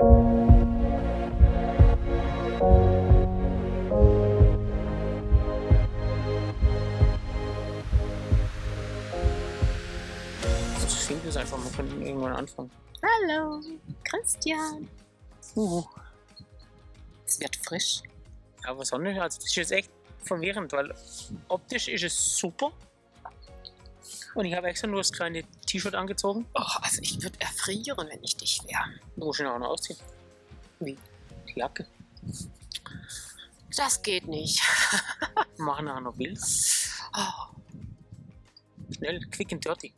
Das klingt jetzt einfach, wir können irgendwann anfangen. Hallo, Christian. Uh, Es wird frisch. aber Sonne, also das ist jetzt echt verwirrend, weil optisch ist es super. Und ich habe extra nur das kleine T-Shirt angezogen. Oh, also ich würde erfrieren, wenn ich dich wäre. Du musst ihn auch noch ausziehen. Wie? Die Jacke. Das geht nicht. Machen nachher noch Bilder. Oh, Schnell, quick and dirty.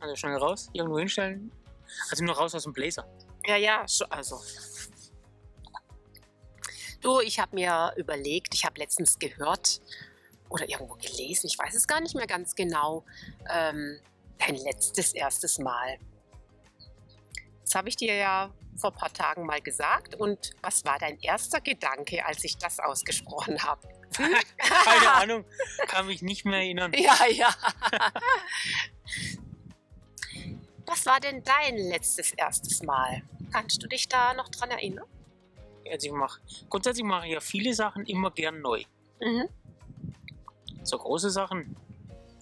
Also schnell raus, irgendwo hinstellen. Also nur raus aus dem Blazer. ja, ja, so, also. Du, ich habe mir überlegt, ich habe letztens gehört oder irgendwo gelesen, ich weiß es gar nicht mehr ganz genau, ähm, dein letztes, erstes Mal. Das habe ich dir ja vor ein paar Tagen mal gesagt. Und was war dein erster Gedanke, als ich das ausgesprochen habe? Keine Ahnung, kann mich nicht mehr erinnern. Ja, ja. Was war denn dein letztes erstes Mal? Kannst du dich da noch dran erinnern? Also ich mache, grundsätzlich mache ich ja viele Sachen immer gern neu. Mhm. So große Sachen.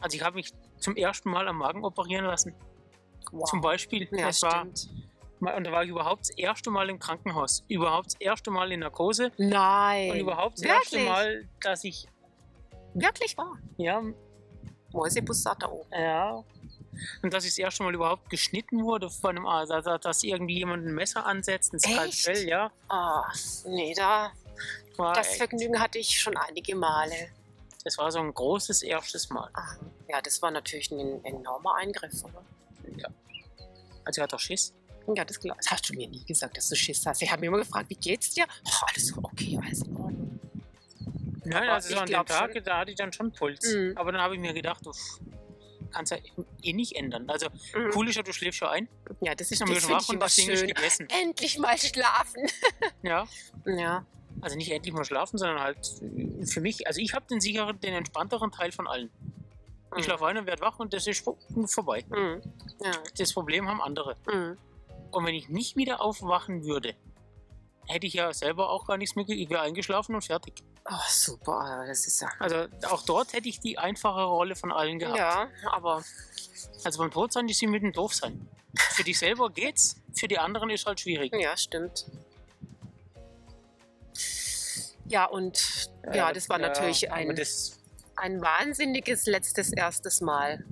Also ich habe mich zum ersten Mal am Magen operieren lassen. Wow. Zum Beispiel. Ja, das war, stimmt. und da war ich überhaupt das erste Mal im Krankenhaus. Überhaupt das erste Mal in Narkose. Nein. Und überhaupt das wirklich? erste Mal, dass ich, Wirklich wahr. ja, Mäusebus satt da oben. ja, und dass ich das erste Mal überhaupt geschnitten wurde von einem Arzt. Also, dass irgendwie jemand ein Messer ansetzt, Echt? Skalpell, ja. Ah, nee, da, War das echt- Vergnügen hatte ich schon einige Male. Das war so ein großes erstes Mal. Ah, ja, das war natürlich ein enormer Eingriff, oder? Also ich hatte auch Schiss. Ja, das, das hast du mir nie gesagt, dass du Schiss hast. Ich habe mich immer gefragt, wie geht's dir? Oh, alles okay, alles in Ordnung. Nein, Aber also so an dem Tag, schon- da hatte ich dann schon Puls. Mhm. Aber dann habe ich mir gedacht, du kannst ja eh nicht ändern. Also Mhm. cool ist ja, du schläfst schon ein, Ja, das ist das schon wach und das Ding ist gegessen. Endlich mal schlafen. Ja, Ja. Also nicht endlich mal schlafen, sondern halt äh, für mich, also ich habe den sicheren, den entspannteren Teil von allen. Ich Mhm. schlafe ein und werde wach und das ist vor- vorbei. Mhm. Ja. Das Problem haben andere. Mhm. Und wenn ich nicht wieder aufwachen würde, hätte ich ja selber auch gar nichts mehr, ich wäre eingeschlafen und fertig. Oh, super, das ist ja. Also auch dort hätte ich die einfache Rolle von allen gehabt. Ja, aber Also beim Todsein ist sie mit dem Doof sein. Für dich selber geht's, für die anderen ist halt schwierig. ja, stimmt. Ja, und ja, das war ja, natürlich ein, ein wahnsinniges letztes erstes Mal.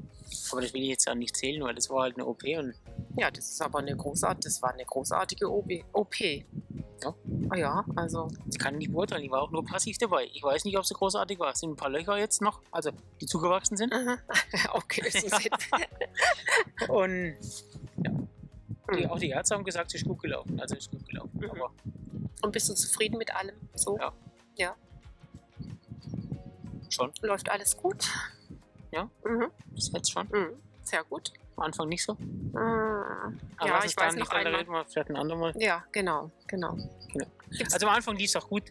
aber das will ich jetzt ja nicht zählen, weil das war halt eine OP und Ja, das ist aber eine großartige, das war eine großartige OP. Ja. Ah ja, also ich kann nicht beurteilen, ich war auch nur passiv dabei. Ich weiß nicht, ob sie großartig war. Es sind ein paar Löcher jetzt noch, also die zugewachsen sind. aha. okay. Und die, Mhm. auch die Ärzte haben gesagt, sie ist gut gelaufen. Also ist gut gelaufen. Mhm. Aber Und bist du zufrieden mit allem? So Ja. Schon, läuft alles gut. Ja. Mhm. bis jetzt schon. Mhm. Sehr gut. Am Anfang nicht so. Mhm. Aber Ja, ich weiß nicht einmal. reden, wir vielleicht ein andermal. Ja, genau, genau. Gibt's- Also am Anfang lief es auch gut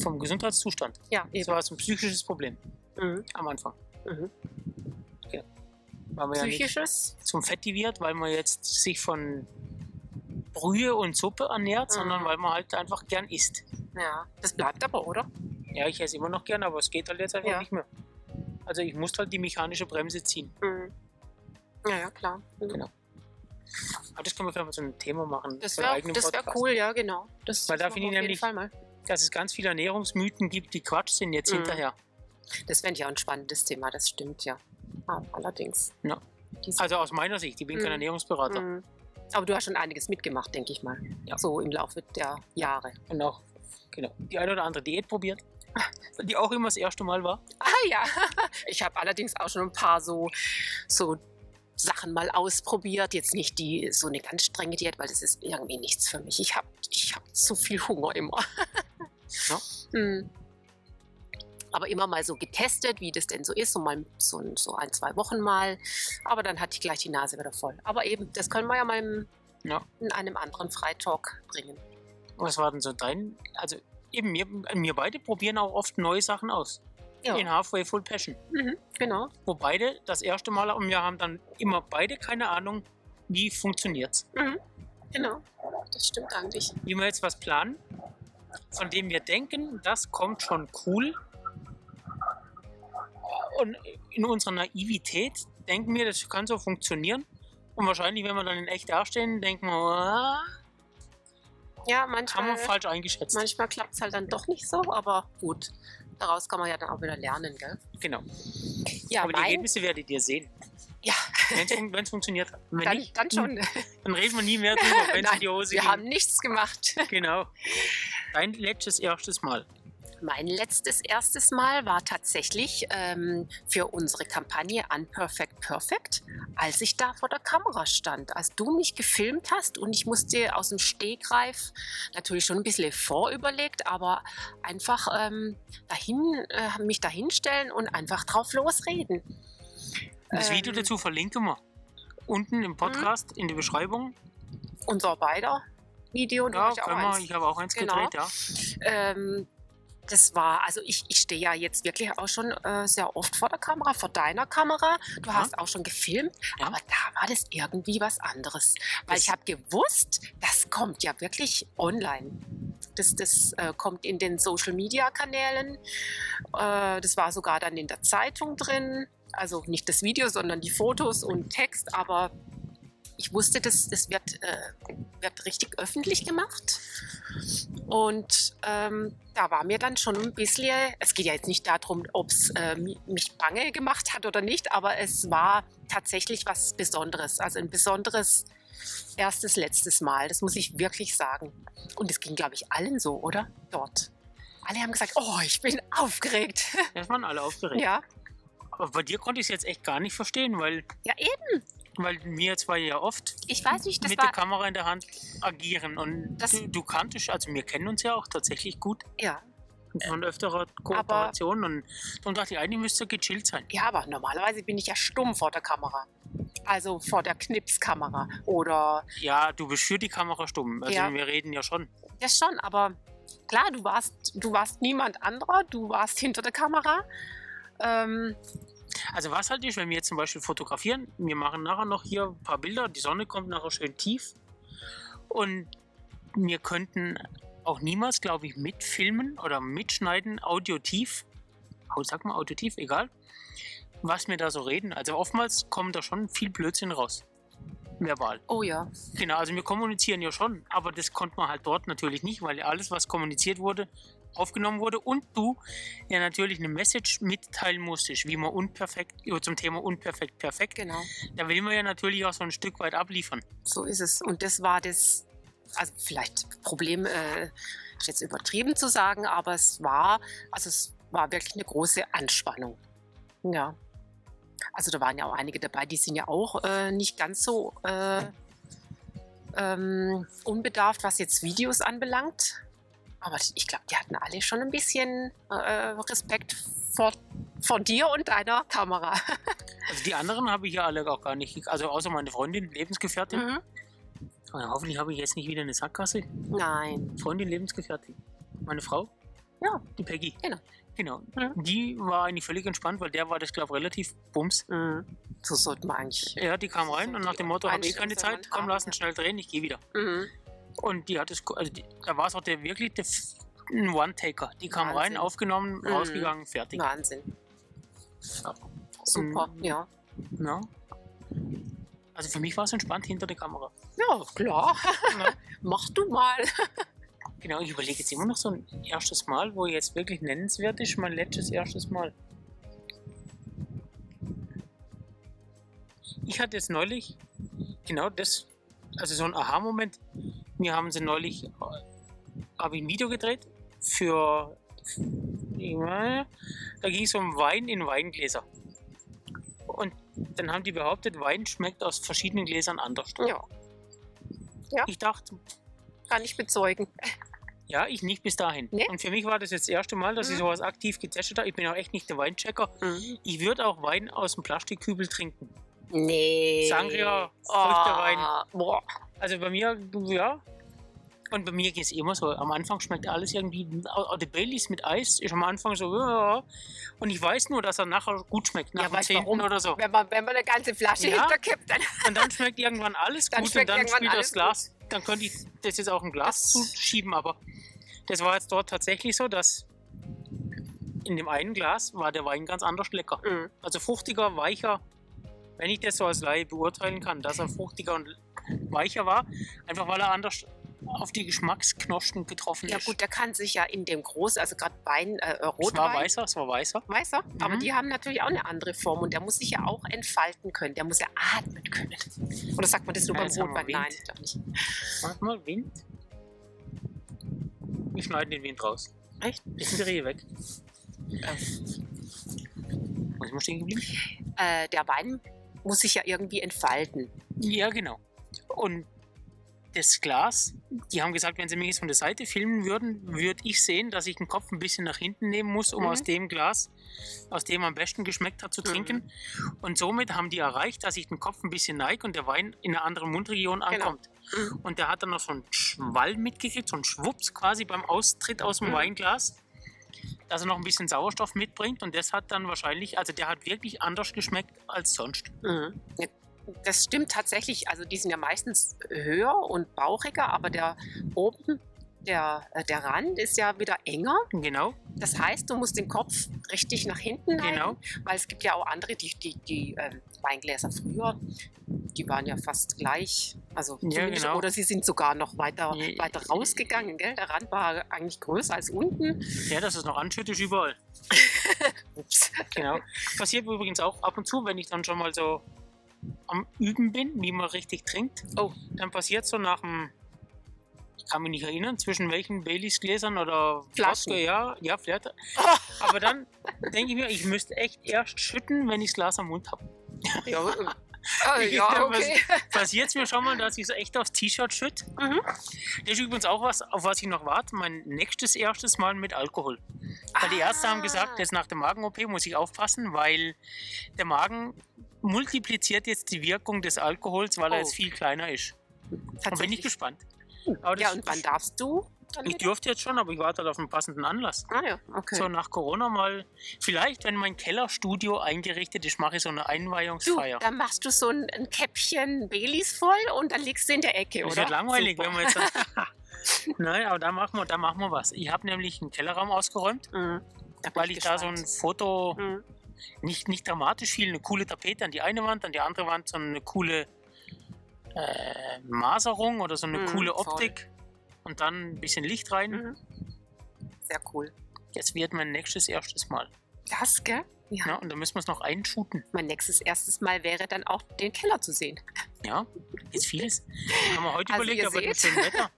vom Gesundheitszustand. ja, Es war so ein psychisches Problem Mhm. am Anfang. Mhm. Weil man ja Psychisches? zum Fettiviert, weil man jetzt sich von Brühe und Suppe ernährt, Mhm. sondern weil man halt einfach gern isst. Ja. Das bleibt aber, oder? Ja, ich esse immer noch gern, aber es geht halt jetzt einfach Ja. nicht mehr. Also ich muss halt die mechanische Bremse ziehen. Mhm. Ja, ja, klar. Mhm. Genau. Aber das können wir vielleicht mal zu einem Thema machen. Das wäre wär cool, ja, genau. Das Weil da finde ich nämlich-. Dass es ganz viele Ernährungsmythen gibt, die Quatsch sind jetzt Mhm. hinterher. Das wäre ja ein spannendes Thema, das stimmt ja. Ah, allerdings. Ja. Also aus meiner Sicht, ich bin kein Mhm. Ernährungsberater. Mhm. Aber du hast schon einiges mitgemacht, denke ich mal. Ja. So im Laufe der Jahre. Und auch genau, die eine oder andere Diät probiert, die auch immer das erste Mal war. Ah ja, ich habe allerdings auch schon ein paar so, so Sachen mal ausprobiert. Jetzt nicht die so eine ganz strenge Diät, weil das ist irgendwie nichts für mich. Ich habe ich hab zu viel Hunger immer. Ja. Hm. Aber immer mal so getestet, wie das denn so ist, so mal so, so ein, zwei Wochen mal. Aber dann hatte ich gleich die Nase wieder voll. Aber eben, das können wir ja mal im, Ja. in einem anderen Freitalk bringen. Was war denn so dein? Also eben, wir, wir beide probieren auch oft neue Sachen aus. Ja. In Halfway Full Passion. Mhm, genau. Wo beide das erste Mal und wir haben dann immer beide keine Ahnung, wie funktioniert's. Mhm. Genau, das stimmt eigentlich. Wie wir jetzt was planen, von dem wir denken, das kommt schon cool. Und in unserer Naivität denken wir, das kann so funktionieren. Und wahrscheinlich, wenn wir dann in echt dastehen, denken wir, Ja, haben wir manchmal, falsch eingeschätzt. manchmal klappt es halt dann doch nicht so, aber gut. Daraus kann man ja dann auch wieder lernen, gell? Genau. Ja, Aber die Ergebnisse werdet ihr sehen, ja wenn es funktioniert hat. Wenn dann, nicht, dann schon. dann reden wir nie mehr drüber, wenn es in die Hose wir ging. haben nichts gemacht. Genau. Dein letztes, erstes Mal. Mein letztes erstes Mal war tatsächlich ähm, für unsere Kampagne Unperfect Perfect, als ich da vor der Kamera stand, als du mich gefilmt hast und ich musste aus dem Stegreif natürlich schon ein bisschen vorüberlegt, aber einfach ähm, dahin, äh, mich dahinstellen und einfach drauf losreden. Das Video Ähm, dazu verlinken wir unten im Podcast in der Beschreibung. Unser beider Video, Ja, ja auch eins. Ich habe auch eins Genau. gedreht, ja. Ähm, das war, also ich, ich stehe ja jetzt wirklich auch schon äh, sehr oft vor der Kamera, vor deiner Kamera. Du Ja. hast auch schon gefilmt, Ja. aber da war das irgendwie was anderes. Weil Das- ich habe gewusst, das kommt ja wirklich online. Das, das äh, kommt in den Social-Media-Kanälen. Äh, das war sogar dann in der Zeitung drin. Also nicht das Video, sondern die Fotos und Text. Aber ich wusste, das, das wird, äh, wird richtig öffentlich gemacht. Und ähm, da war mir dann schon ein bisschen, es geht ja jetzt nicht darum, ob es äh, mi- mich bange gemacht hat oder nicht, aber es war tatsächlich was Besonderes. Also ein besonderes erstes, letztes Mal. Das muss ich wirklich sagen. Und es ging, glaube ich, allen so, oder? Dort. Alle haben gesagt, oh, ich bin aufgeregt. Das waren alle aufgeregt. ja. Aber bei dir konnte ich es jetzt echt gar nicht verstehen, weil, ja, eben. Weil wir zwei ja oft Ich weiß nicht, mit der Kamera in der Hand agieren. Und Das- du, du kanntest, also wir kennen uns ja auch tatsächlich gut ja. von öfterer Kooperation. Und darum dachte ich, eigentlich müsste gechillt sein. Ja, aber normalerweise bin ich ja stumm vor der Kamera. Also vor der Knipskamera. Oder Ja, du bist für die Kamera stumm. Also Ja. wir reden ja schon. das schon, aber klar, du warst, du warst niemand anderer, du warst hinter der Kamera. Ähm, Also was halt ist, wenn wir jetzt zum Beispiel fotografieren, wir machen nachher noch hier ein paar Bilder, die Sonne kommt nachher schön tief und wir könnten auch niemals, glaube ich, mitfilmen oder mitschneiden, Audio tief, Au- sag mal Audio tief, egal, was wir da so reden. Also oftmals kommt da schon viel Blödsinn raus, verbal. oh ja, Genau, also wir kommunizieren ja schon, aber das konnte man halt dort natürlich nicht, weil alles, was kommuniziert wurde, aufgenommen wurde und du ja natürlich eine Message mitteilen musstest, wie man unperfekt, zum Thema unperfekt perfekt. genau. Da will man ja natürlich auch so ein Stück weit abliefern. So ist es. Und das war das, also vielleicht Problem, äh, ist jetzt übertrieben zu sagen, aber es war, also es war wirklich eine große Anspannung. Ja. Also da waren ja auch einige dabei, die sind ja auch äh, nicht ganz so äh, ähm, unbedarft, was jetzt Videos anbelangt. Aber ich glaube, die hatten alle schon ein bisschen äh, Respekt vor, vor dir und deiner Kamera. Also die anderen habe ich ja alle auch gar nicht, also außer meine Freundin, Lebensgefährtin. Mhm. Hoffentlich habe ich jetzt nicht wieder eine Sackgasse. Nein. Freundin, Lebensgefährtin. Meine Frau? Ja. Die Peggy. Genau. Genau. Mhm. Die war eigentlich völlig entspannt, weil der war das, glaube ich, relativ bums. Mhm. So sollte man eigentlich. Ja, die kam rein So und nach dem Motto, habe eh Einstellung keine Zeit, komm, haben, lass uns schnell drehen, ich gehe wieder. Mhm. Und die hat es, also die, da war es auch der wirklich der, ein One-Taker. Die kam rein, Wahnsinn. aufgenommen, Mhm. rausgegangen, fertig. Wahnsinn. Ja. Super, Mhm. ja. Ja. Also für mich war es entspannt hinter der Kamera. Ja, klar. Ja. Mach du mal. Genau, ich überlege jetzt immer noch so ein erstes Mal, wo jetzt wirklich nennenswert ist, mein letztes erstes Mal. Ich hatte jetzt neulich genau das, also so ein Aha-Moment. Wir haben sie neulich, äh, habe ich ein Video gedreht für, ja, da ging es um Wein in Weingläser. Und dann haben die behauptet, Wein schmeckt aus verschiedenen Gläsern anders. Ja, Ich dachte, kann ich bezeugen. Ja, ich nicht bis dahin. Nee? Und für mich war das jetzt das erste Mal, dass ich Mhm. sowas aktiv getestet habe. Ich bin auch echt nicht der Weinchecker. Ich würde auch Wein aus dem Plastikkübel trinken. Nee. Sangria, Früchtewein. Oh, boah. Also bei mir, ja. Und bei mir geht es immer so. Am Anfang schmeckt alles irgendwie. Auch der Baileys mit Eis ist am Anfang so. Ja. Und ich weiß nur, dass er nachher gut schmeckt. Nach Ja, dem weißt du zehnten warum? oder so. Wenn man, wenn man eine ganze Flasche Ja. hinterkippt, dann. Und dann schmeckt irgendwann alles Dann gut und dann spielt das Glas dann könnte ich das jetzt auch im Glas zuschieben, aber das war jetzt dort tatsächlich so, dass in dem einen Glas war der Wein ganz anders lecker. Mhm. Also fruchtiger, weicher, wenn ich das so als Laie beurteilen kann, dass er fruchtiger und weicher war, einfach weil er anders auf die Geschmacksknospen getroffen Ja ist. gut, der kann sich ja in dem Groß, also gerade Wein, äh, es war Rotwein, weißer, es war weißer. weißer, aber Mhm. die haben natürlich auch eine andere Form und der muss sich ja auch entfalten können, der muss ja atmen können. Oder sagt man das nur Ja, beim wir Rotwein? Nein, ich glaube nicht. Warte mal, Wind. Wir schneiden den Wind raus. Echt? Bisschen die Rehe weg. Wo ist man stehen geblieben? Äh, der Wein muss sich ja irgendwie entfalten. Ja, genau. Und das Glas, die haben gesagt, wenn sie mich jetzt von der Seite filmen würden, würde ich sehen, dass ich den Kopf ein bisschen nach hinten nehmen muss, um Mhm. aus dem Glas, aus dem am besten geschmeckt hat, zu trinken. Und somit haben die erreicht, dass ich den Kopf ein bisschen neige und der Wein in einer anderen Mundregion ankommt. Mhm. Und der hat dann noch so einen Schwall mitgekriegt, so einen Schwupps quasi beim Austritt aus dem Mhm. Weinglas, dass er noch ein bisschen Sauerstoff mitbringt. Und das hat dann wahrscheinlich, also der hat wirklich anders geschmeckt als sonst. Mhm. Das stimmt tatsächlich. Also die sind ja meistens höher und bauchiger, aber der oben, der, äh, der Rand ist ja wieder enger. Genau, Das heißt, du musst den Kopf richtig nach hinten genau. weil es gibt ja auch andere, die, die, die ähm, Weingläser früher, die waren ja fast gleich. Also Ja, genau. oder sie sind sogar noch weiter, Ja, weiter rausgegangen. Gell? Der Rand war eigentlich größer als unten. Ja, das ist noch anschüttet überall. Ups. Genau. Passiert übrigens auch ab und zu, wenn ich dann schon mal so am Üben bin, wie man richtig trinkt. Oh. Dann passiert so nach dem, ich kann mich nicht erinnern, zwischen welchen Baileys Gläsern oder Flaschen. Wodka, ja, ja, vielleicht. Aber dann denke ich mir, ich müsste echt erst schütten, wenn ich das Glas am Mund habe. Ja, äh, äh, ja, okay. Passiert es mir schon mal, dass ich so echt aufs T-Shirt schütte. Mhm. Das ist übrigens auch was, auf was ich noch warte. Mein nächstes erstes Mal mit Alkohol. Weil die Ärzte haben gesagt, Ah. jetzt nach der Magen-OP muss ich aufpassen, weil der Magen multipliziert jetzt die Wirkung des Alkohols, weil er Oh. jetzt viel kleiner ist. Und bin ich gespannt. Aber Ja, das- und wann darfst du? dann Ich dürfte jetzt schon, aber ich warte halt auf einen passenden Anlass. Ah ja, okay. So nach Corona mal, vielleicht, wenn mein Kellerstudio eingerichtet ist, mache ich so eine Du, Einweihungsfeier. dann machst du so ein, ein Käppchen Baileys voll und dann legst du in der Ecke, Das oder? wird langweilig, Super. wenn wir jetzt. Nein, aber da machen wir, da machen wir was. Ich habe nämlich einen Kellerraum ausgeräumt, Mhm. Weil ich da so ein gespannt. Foto Mhm. Nicht, nicht dramatisch viel, eine coole Tapete an die eine Wand, an die andere Wand so eine coole äh, Maserung oder so eine Mhm, coole voll. Optik und dann ein bisschen Licht rein. Mhm. Sehr cool. Das wird mein nächstes erstes Mal. Das, gell? Ja. Ja, und da müssen wir es noch einschuten. Mein nächstes erstes Mal wäre dann auch den Keller zu sehen. Ja, ist vieles. Haben wir heute Also überlegt, aber mit schönem Wetter.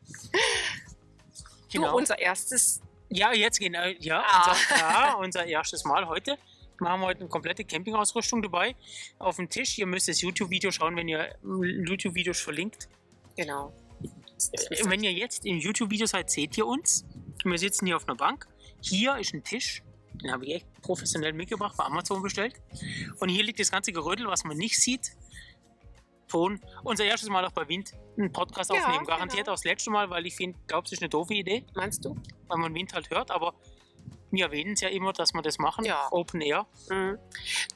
Du, unser erstes. Ja, jetzt genau. Ja, Ah. unser, ja, unser erstes Mal heute. Wir haben heute eine komplette Campingausrüstung dabei auf dem Tisch. Ihr müsst das YouTube-Video schauen, wenn ihr YouTube-Videos verlinkt. Genau. Äh, Wenn ihr jetzt im YouTube-Video seid, seht ihr uns. Wir sitzen hier auf einer Bank. Hier ist ein Tisch. Den habe ich echt professionell mitgebracht, bei Amazon bestellt. Und hier liegt das ganze Gerödel, was man nicht sieht. Ton. Unser erstes Mal auch bei Wind einen Podcast Ja, aufnehmen. Garantiert genau. auch das letzte Mal, weil ich finde, glaube, es ist eine doofe Idee, Meinst du? weil man Wind halt hört. Aber wir erwähnen es ja immer, dass wir das machen. Ja. Open Air. Mhm.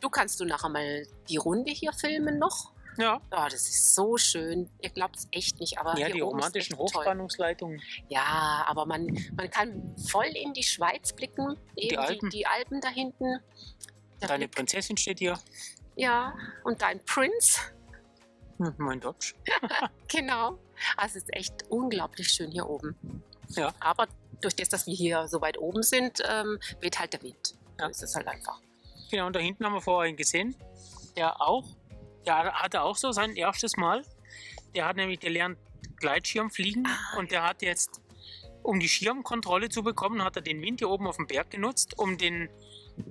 Du kannst du nachher mal die Runde hier filmen noch? Ja, Ja, das ist so schön. Ihr glaubt es echt nicht, aber ja hier die romantischen. Hochspannungsleitungen. Ja, aber man, man kann voll in die Schweiz blicken. Eben die, Alpen. die Alpen da hinten. Der Deine Blick- Prinzessin steht hier. Ja, und dein Prinz. Hm, Mein Dodge. Genau. Also es ist echt unglaublich schön hier oben. Ja. Aber durch das, dass wir hier so weit oben sind, ähm, weht halt der Wind. Ja. So ist es halt einfach. Genau, und da hinten haben wir vorher einen gesehen, der auch, der hatte auch so sein erstes Mal. Der hat nämlich, der lernt Gleitschirm fliegen Ah, und der hat jetzt, um die Schirmkontrolle zu bekommen, hat er den Wind hier oben auf dem Berg genutzt, um den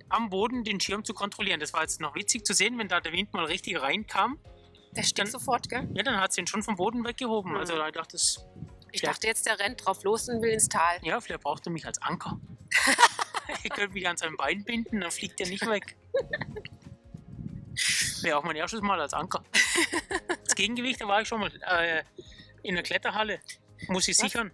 am Boden den Schirm zu kontrollieren. Das war jetzt noch witzig zu sehen, wenn da der Wind mal richtig reinkam. Der steht Dann- sofort, gell? Ja, dann hat sie ihn schon vom Boden weggehoben. Mhm. Also da dachte ich, Ich Ja. dachte jetzt, der rennt drauf los und will ins Tal. ja, vielleicht braucht er mich als Anker. ich könnte mich an seinem Bein binden, dann fliegt er nicht weg. Wäre auch mein erstes Mal als Anker. Das Gegengewicht, da war ich schon mal äh, in der Kletterhalle. Muss ich Was? sichern.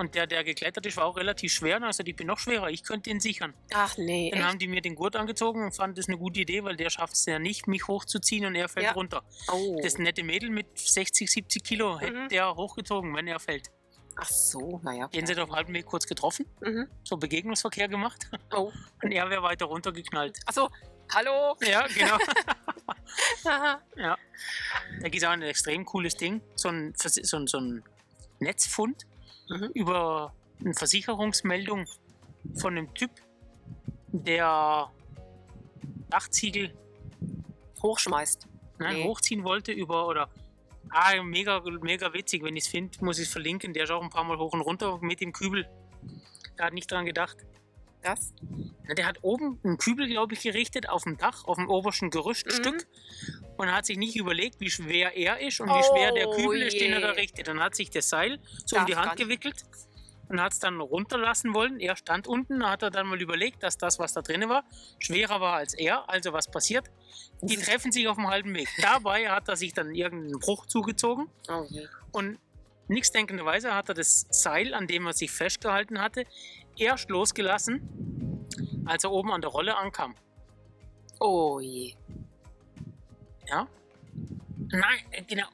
Und der, der geklettert ist, war auch relativ schwer. Also ich bin noch schwerer, ich könnte ihn sichern. Ach nee, Dann echt? haben die mir den Gurt angezogen und fanden das eine gute Idee, weil der schafft es ja nicht, mich hochzuziehen und er fällt Ja. runter. Oh. Das nette Mädel mit 60, 70 Kilo hätte Mhm. der hochgezogen, wenn er fällt. Ach so, naja. Den sind auf halbem Weg kurz getroffen, Mhm. so Begegnungsverkehr gemacht Oh. und er wäre weiter runtergeknallt. Achso, hallo. Ja, genau. Ja. Da gibt es auch ein extrem cooles Ding, so ein, so ein, so ein Netzfund. Über eine Versicherungsmeldung von einem Typ, der Dachziegel Hochschmeißt. ne, Nee. hochziehen wollte über oder ah, mega, mega witzig, wenn ich es finde, muss ich es verlinken. Der ist auch ein paar Mal hoch und runter mit dem Kübel. Der hat nicht dran gedacht. Das? Na, Der hat oben einen Kübel, glaube ich, gerichtet auf dem Dach, auf dem obersten Gerüststück und hat sich nicht überlegt, wie schwer er ist und wie schwer der Oh Kübel ist, den er da richtet. Dann hat sich das Seil so Darf um die Hand gewickelt und hat es dann runterlassen wollen. Er stand unten, da hat er dann mal überlegt, dass das, was da drin war, schwerer war als er. Also was passiert? Die treffen sich auf dem halben Weg. Dabei hat er sich dann irgendeinen Bruch zugezogen Oh je. und nichtsdenkenderweise hat er das Seil, an dem er sich festgehalten hatte, erst losgelassen, als er oben an der Rolle ankam. Oh je. Ja? Nein, äh, genau.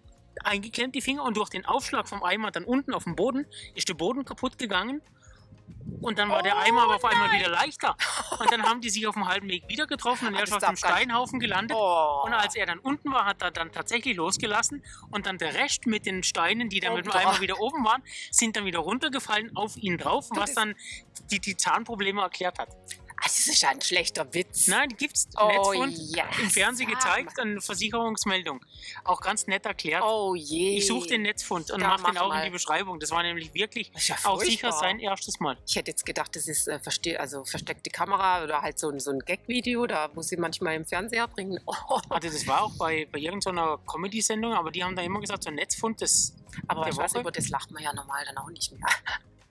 Eingeklemmt die Finger und durch den Aufschlag vom Eimer dann unten auf dem Boden ist der Boden kaputt gegangen. Und dann war der Oh Eimer aber auf einmal nein. wieder leichter. Und dann haben die sich auf dem halben Weg wieder getroffen und er ist auf dem. Steinhaufen gelandet. Oh. Und als er dann unten war, hat er dann tatsächlich losgelassen und dann der Rest mit den Steinen, die dann Oh mit dem Gott. Eimer wieder oben waren, sind dann wieder runtergefallen auf ihn drauf, was dann die, die Zahnprobleme erklärt hat. Das ist ein schlechter Witz. Nein, die gibt's Oh Netzfund ja, im Fernsehen gezeigt, eine Versicherungsmeldung. Auch ganz nett erklärt. Oh je. Ich suche den Netzfund und mache den auch mal. in die Beschreibung. Das war nämlich wirklich ja auch sicher sein erstes Mal. Ich hätte jetzt gedacht, das ist äh, verste also versteckte Kamera oder halt so ein, so ein Gag-Video, da wo sie manchmal im Fernseher bringen. Oh. Also das war auch bei, bei irgendeiner Comedy-Sendung, aber die haben da immer gesagt, so ein Netzfund, das, Aber Der ich weiß, Woche? über das lacht man ja normal dann auch nicht mehr.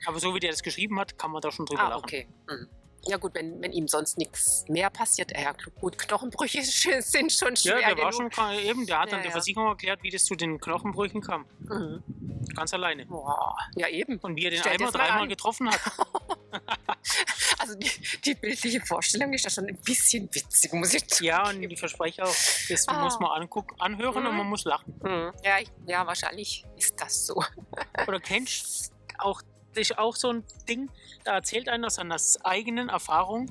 aber so wie der das geschrieben hat, kann man da schon drüber Ah, lachen. okay. Mhm. Ja gut, wenn, wenn ihm sonst nichts mehr passiert, ja gut, Knochenbrüche sind schon schwer Ja, der war genug. schon eben, der hat dann Ja, der ja. Versicherung erklärt, wie das zu den Knochenbrüchen kam. Mhm. Ganz alleine. Boah. Ja eben. Und wie er den Stell Eimer dir's mal dreimal getroffen hat. Also die, die bildliche Vorstellung ist ja schon ein bisschen witzig, muss ich zugeben. Ja, und ich verspreche auch, das Ah. muss man angucken, anhören und Mhm. man muss lachen. Mhm. Ja, ich, ja, wahrscheinlich ist das so. Oder kennst auch, das ist auch so ein Ding, da erzählt einer seiner eigenen Erfahrung,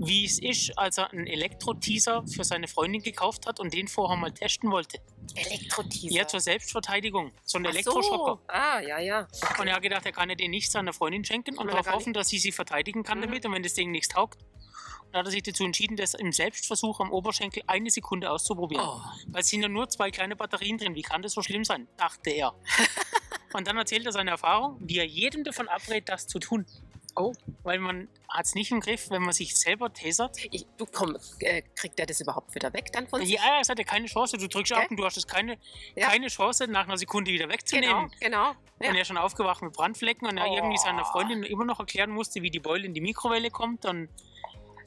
wie es ist, als er einen Elektro-Teaser für seine Freundin gekauft hat und den vorher mal testen wollte. Elektroteaser. Ja, zur Selbstverteidigung. So ein Elektroschocker. So. Ah, ja, ja. Und er hat gedacht, er kann ja den nicht seiner Freundin schenken und darauf hoffen, dass sie sie verteidigen kann Mhm. damit und wenn das Ding nichts taugt. Und dann hat er sich dazu entschieden, das im Selbstversuch am Oberschenkel eine Sekunde auszuprobieren. Oh. Weil es sind ja nur zwei kleine Batterien drin. Wie kann das so schlimm sein? Dachte er. und dann erzählt er seine Erfahrung, wie er jedem davon abrät, das zu tun. Oh. Weil man hat es nicht im Griff, wenn man sich selber tasert. Ich, du komm, äh, kriegt er das überhaupt wieder weg dann von sich? Ja, es hat ja keine Chance. Du drückst Gell? ab und du hast es keine, Ja. keine Chance, nach einer Sekunde wieder genau, wegzunehmen. genau. Ja. Und er ist schon aufgewacht mit Brandflecken und er Oh. irgendwie seiner Freundin immer noch erklären musste, wie die Beule in die Mikrowelle kommt. Und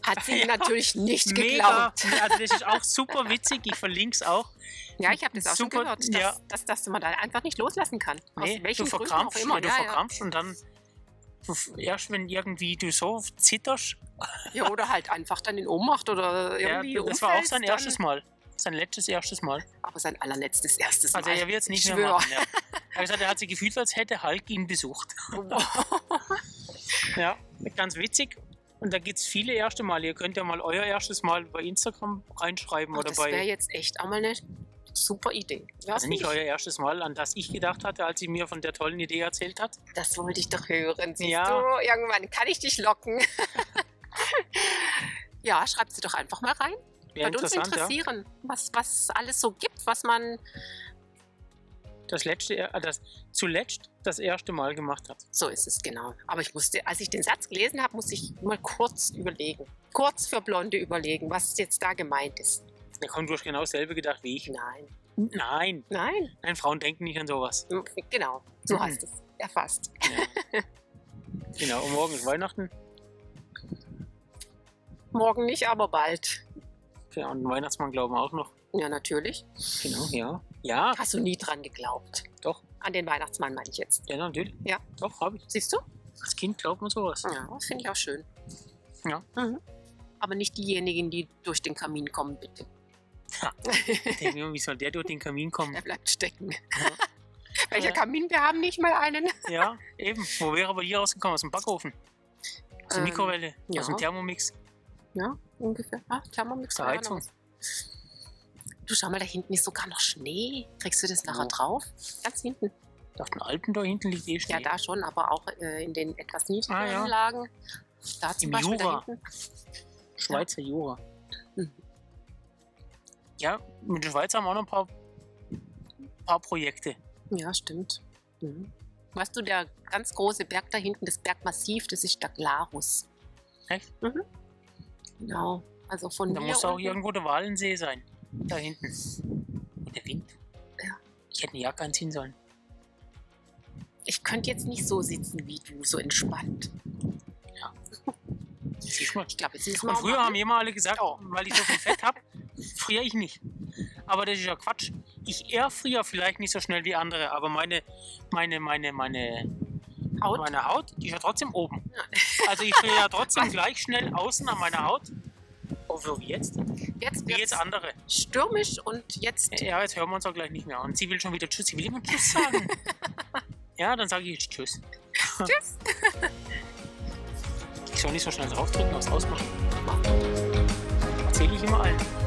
Hat sie Ja. natürlich nicht mega. geglaubt. Also das ist auch super witzig. Ich verlinke es auch. Ja, ich habe das auch Super, schon gehört, dass, ja. dass, dass man da einfach nicht loslassen kann. Nee, Aus welchen du verkrampfst, auch immer. ja, du ja, ja. verkrampfst und dann erst wenn irgendwie du so zitterst. ja, oder halt einfach dann in Ohnmacht oder Ja, irgendwie das war auch sein erstes Mal. Sein letztes erstes Mal. Aber sein allerletztes erstes Mal. Also er wird es nicht Ich mehr schwör. machen. Ja. Er hat gesagt, er hat sich gefühlt, als hätte Hulk ihn besucht. Ja, ganz witzig. Und da gibt es viele erste Male. Ihr könnt ja mal euer erstes Mal bei Instagram reinschreiben Oh, oder das wäre jetzt echt auch mal eine super Idee. Ja, Also nicht finde euer erstes Mal, an das ich gedacht hatte, als sie mir von der tollen Idee erzählt hat. Das wollte ich doch hören. Siehst Ja. du, irgendwann kann ich dich locken. ja, schreibt sie doch einfach mal rein. Wäre Würde uns interessant, ja. interessieren, was, was alles so gibt, was man. Das letzte, äh, das zuletzt das erste Mal gemacht hat. So ist es genau. Aber ich musste, als ich den Satz gelesen habe, musste ich mal kurz überlegen. Kurz für Blonde überlegen, was jetzt da gemeint ist. Ja, komm, du hast genau dasselbe gedacht wie ich. Nein. Nein, Nein. nein, Frauen denken nicht an sowas. Genau. So Mhm. heißt es. Erfasst. Genau, und morgen ist Weihnachten. Morgen nicht, aber bald. Ja, und Weihnachtsmann glauben auch noch. Ja, natürlich. Genau, ja. Ja, Hast du nie dran geglaubt? doch. An den Weihnachtsmann meine ich jetzt. Ja, natürlich. Ja. Doch, habe ich. Siehst du? Als Kind glaubt man sowas. Ja, das finde ich auch schön. Ja. Mhm. Aber nicht diejenigen, die durch den Kamin kommen, bitte. Ich denke mir, wie soll der durch den Kamin kommen? Der bleibt stecken. Ja. Welcher Ja. Kamin? Wir haben nicht mal einen. Ja, eben. Wo wäre aber hier rausgekommen? Aus dem Backofen? Aus der Ähm, Mikrowelle? Aus dem Thermomix? Ja, ungefähr. Ah, Thermomix. Der war ja Heizung. Du schau mal, da hinten ist sogar noch Schnee. Kriegst du das nachher Wo? drauf? Ganz hinten. Auf den Alpen da hinten liegt eh Schnee. Ja, da schon, aber auch äh, in den etwas niedrigeren Ah, ja. Lagen. Da zum Im Beispiel Jura. da hinten. Schweizer Jura. Mhm. Ja, mit der Schweiz haben wir auch noch ein paar, paar Projekte. Ja, stimmt. Mhm. Weißt du, der ganz große Berg da hinten, das Bergmassiv, das ist der Glarus. Echt? Genau. Also von Da muss auch irgendwo der Walensee sein. Da hinten. Und der Wind. Ja. Ich hätte eine Jacke anziehen sollen. Ich könnte jetzt nicht so sitzen wie du, so entspannt. Mal. Ich glaube, müssen wir Und früher haben immer alle gesagt, Oh. weil ich so viel Fett habe, friere ich nicht. Aber das ist ja Quatsch. Ich erfriere vielleicht nicht so schnell wie andere, aber meine, meine, meine, meine, Haut. meine Haut, die ist ja trotzdem oben. Also ich friere ja trotzdem gleich schnell außen an meiner Haut. Oh, so wie jetzt? Jetzt wird jetzt andere. stürmisch und jetzt Ja, jetzt hören wir uns auch gleich nicht mehr. Und sie will schon wieder Tschüss. Sie will immer Tschüss sagen. ja, dann sage ich jetzt Tschüss. Tschüss. Ich soll nicht so schnell draufdrücken, was ausmachen. Erzähle ich immer allen.